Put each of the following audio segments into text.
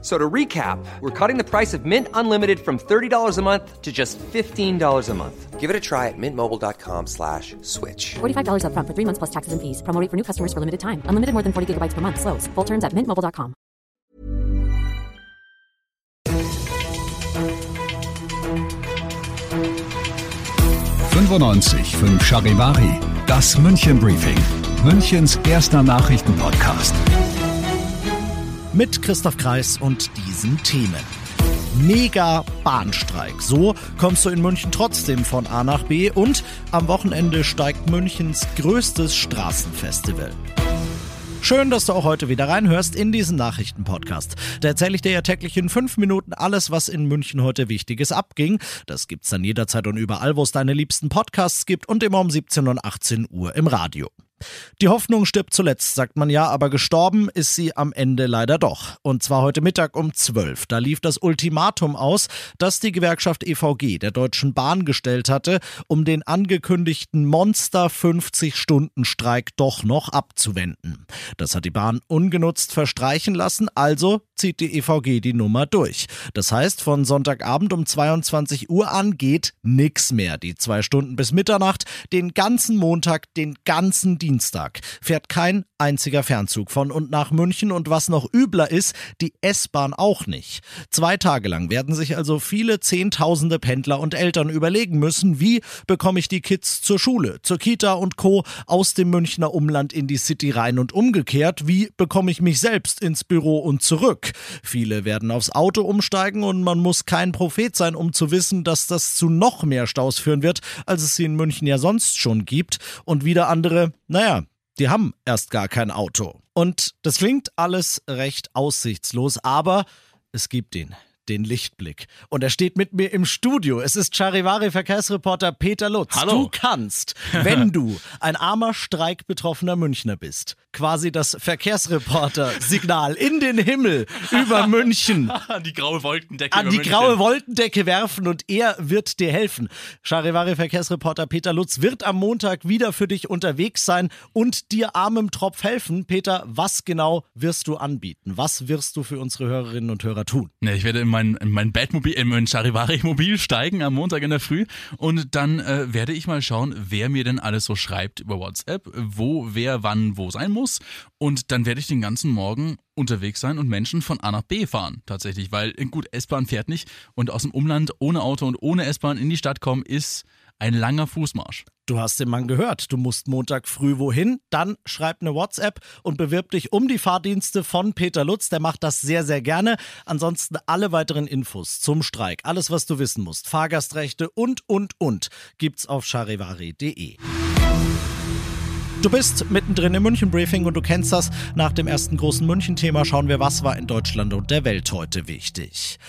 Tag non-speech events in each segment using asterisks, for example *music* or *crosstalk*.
So to recap, we're cutting the price of Mint Unlimited from $30 a month to just $15 a month. Give it a try at mintmobile.com slash switch. $45 up front for three months plus taxes and fees. Promo rate for new customers for limited time. Unlimited more than 40 gigabytes per month. Slows. Full terms at mintmobile.com. fünf Charivari, das München Briefing, Münchens erster Nachrichtenpodcast. Mit Christoph Kreis und diesen Themen. Mega Bahnstreik. So kommst du in München trotzdem von A nach B und am Wochenende steigt Münchens größtes Straßenfestival. Schön, dass du auch heute wieder reinhörst in diesen Nachrichtenpodcast. Da erzähle ich dir ja täglich in fünf Minuten alles, was in München heute Wichtiges abging. Das gibt's dann jederzeit und überall, wo es deine liebsten Podcasts gibt und immer um 17 und 18 Uhr im Radio. Die Hoffnung stirbt zuletzt, sagt man ja, aber gestorben ist sie am Ende leider doch. Und zwar heute Mittag um 12. Da lief das Ultimatum aus, das die Gewerkschaft EVG der Deutschen Bahn gestellt hatte, um den angekündigten Monster 50-Stunden-Streik doch noch abzuwenden. Das hat die Bahn ungenutzt verstreichen lassen, also zieht die EVG die Nummer durch. Das heißt, von Sonntagabend um 22 Uhr an geht nix mehr. Die zwei Stunden bis Mitternacht, den ganzen Montag, den ganzen Dienstag fährt kein einziger Fernzug von und nach München und was noch übler ist, die S-Bahn auch nicht. Zwei Tage lang werden sich also viele Zehntausende Pendler und Eltern überlegen müssen, wie bekomme ich die Kids zur Schule, zur Kita und Co. aus dem Münchner Umland in die City rein und umgekehrt, wie bekomme ich mich selbst ins Büro und zurück. Viele werden aufs Auto umsteigen und man muss kein Prophet sein, um zu wissen, dass das zu noch mehr Staus führen wird, als es sie in München ja sonst schon gibt. Und wieder andere, naja, die haben erst gar kein Auto. Und das klingt alles recht aussichtslos, aber es gibt ihn den Lichtblick. Und er steht mit mir im Studio. Es ist Charivari-Verkehrsreporter Peter Lutz. Hallo. Du kannst, wenn du ein armer, streikbetroffener Münchner bist, quasi das Verkehrsreporter-Signal in den Himmel über München An *laughs* die graue Wolkendecke. an die München. graue Wolkendecke werfen und er wird dir helfen. Charivari-Verkehrsreporter Peter Lutz wird am Montag wieder für dich unterwegs sein und dir armem Tropf helfen. Peter, was genau wirst du anbieten? Was wirst du für unsere Hörerinnen und Hörer tun? Ja, ich werde in mein, in mein Batmobil, in mein Charivari-Mobil steigen am Montag in der Früh und dann äh, werde ich mal schauen, wer mir denn alles so schreibt über WhatsApp, wo, wer, wann, wo sein muss. Und dann werde ich den ganzen Morgen unterwegs sein und Menschen von A nach B fahren, tatsächlich. Weil, äh, gut, S-Bahn fährt nicht und aus dem Umland ohne Auto und ohne S-Bahn in die Stadt kommen, ist ein langer Fußmarsch. Du hast den Mann gehört. Du musst Montag früh wohin? Dann schreib eine WhatsApp und bewirb dich um die Fahrdienste von Peter Lutz. Der macht das sehr, sehr gerne. Ansonsten alle weiteren Infos zum Streik, alles, was du wissen musst, Fahrgastrechte und, und, und, gibt's auf charivari.de. Du bist mittendrin im München-Briefing und du kennst das. Nach dem ersten großen München-Thema schauen wir, was war in Deutschland und der Welt heute wichtig.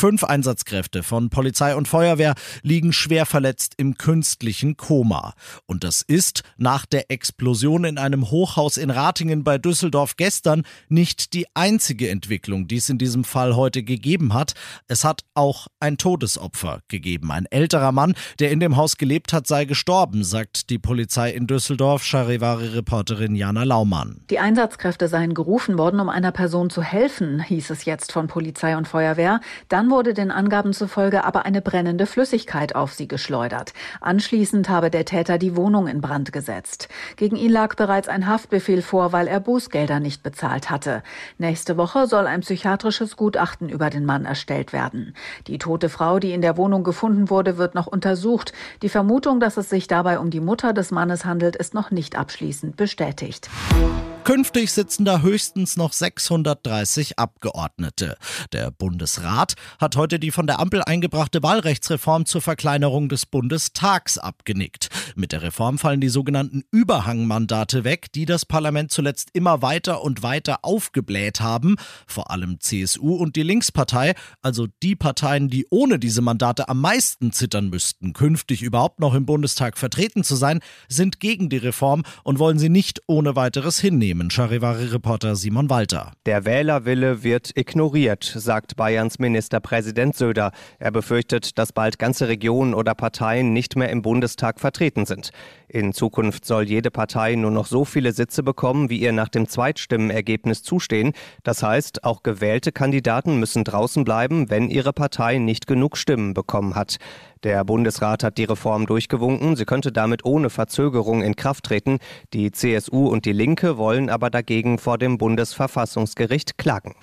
Fünf Einsatzkräfte von Polizei und Feuerwehr liegen schwer verletzt im künstlichen Koma. Und das ist nach der Explosion in einem Hochhaus in Ratingen bei Düsseldorf gestern nicht die einzige Entwicklung, die es in diesem Fall heute gegeben hat. Es hat auch ein Todesopfer gegeben. Ein älterer Mann, der in dem Haus gelebt hat, sei gestorben, sagt die Polizei in Düsseldorf, Charivari-Reporterin Jana Laumann. Die Einsatzkräfte seien gerufen worden, um einer Person zu helfen, hieß es jetzt von Polizei und Feuerwehr. Dann wurde den Angaben zufolge aber eine brennende Flüssigkeit auf sie geschleudert. Anschließend habe der Täter die Wohnung in Brand gesetzt. Gegen ihn lag bereits ein Haftbefehl vor, weil er Bußgelder nicht bezahlt hatte. Nächste Woche soll ein psychiatrisches Gutachten über den Mann erstellt werden. Die tote Frau, die in der Wohnung gefunden wurde, wird noch untersucht. Die Vermutung, dass es sich dabei um die Mutter des Mannes handelt, ist noch nicht abschließend bestätigt. Künftig sitzen da höchstens noch 630 Abgeordnete. Der Bundesrat hat heute die von der Ampel eingebrachte Wahlrechtsreform zur Verkleinerung des Bundestags abgenickt. Mit der Reform fallen die sogenannten Überhangmandate weg, die das Parlament zuletzt immer weiter und weiter aufgebläht haben. Vor allem CSU und die Linkspartei, also die Parteien, die ohne diese Mandate am meisten zittern müssten, künftig überhaupt noch im Bundestag vertreten zu sein, sind gegen die Reform und wollen sie nicht ohne weiteres hinnehmen. Bremen, Charivari-Reporter Simon Walter. Der Wählerwille wird ignoriert, sagt Bayerns Ministerpräsident Söder. Er befürchtet, dass bald ganze Regionen oder Parteien nicht mehr im Bundestag vertreten sind. In Zukunft soll jede Partei nur noch so viele Sitze bekommen, wie ihr nach dem Zweitstimmenergebnis zustehen. Das heißt, auch gewählte Kandidaten müssen draußen bleiben, wenn ihre Partei nicht genug Stimmen bekommen hat. Der Bundesrat hat die Reform durchgewunken. Sie könnte damit ohne Verzögerung in Kraft treten. Die CSU und die Linke wollen aber dagegen vor dem Bundesverfassungsgericht klagen.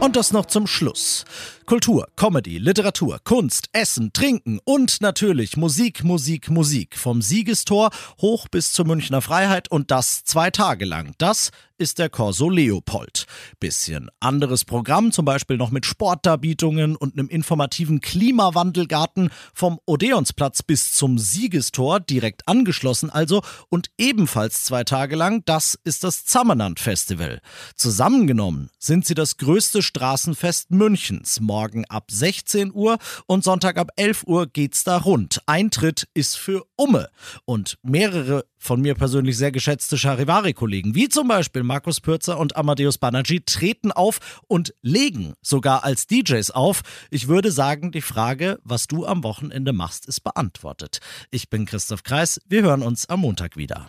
Und das noch zum Schluss. Kultur, Comedy, Literatur, Kunst, Essen, Trinken und natürlich Musik, Musik, Musik. Vom Siegestor hoch bis zur Münchner Freiheit und das zwei Tage lang. Das ist der Corso Leopold. Bisschen anderes Programm, zum Beispiel noch mit Sportdarbietungen und einem informativen Klimawandelgarten vom Odeonsplatz bis zum Siegestor, direkt angeschlossen also, und ebenfalls zwei Tage lang, das ist das Zammerland Festival. Zusammengenommen sind sie das größte Straßenfest Münchens. Morgen ab 16 Uhr und Sonntag ab 11 Uhr geht's da rund. Eintritt ist für Umme. Und mehrere von mir persönlich sehr geschätzte Charivari-Kollegen, wie zum Beispiel Markus Pürzer und Amadeus Banerjee, treten auf und legen sogar als DJs auf. Ich würde sagen, die Frage, was du am Wochenende machst, ist beantwortet. Ich bin Christoph Kreis. Wir hören uns am Montag wieder.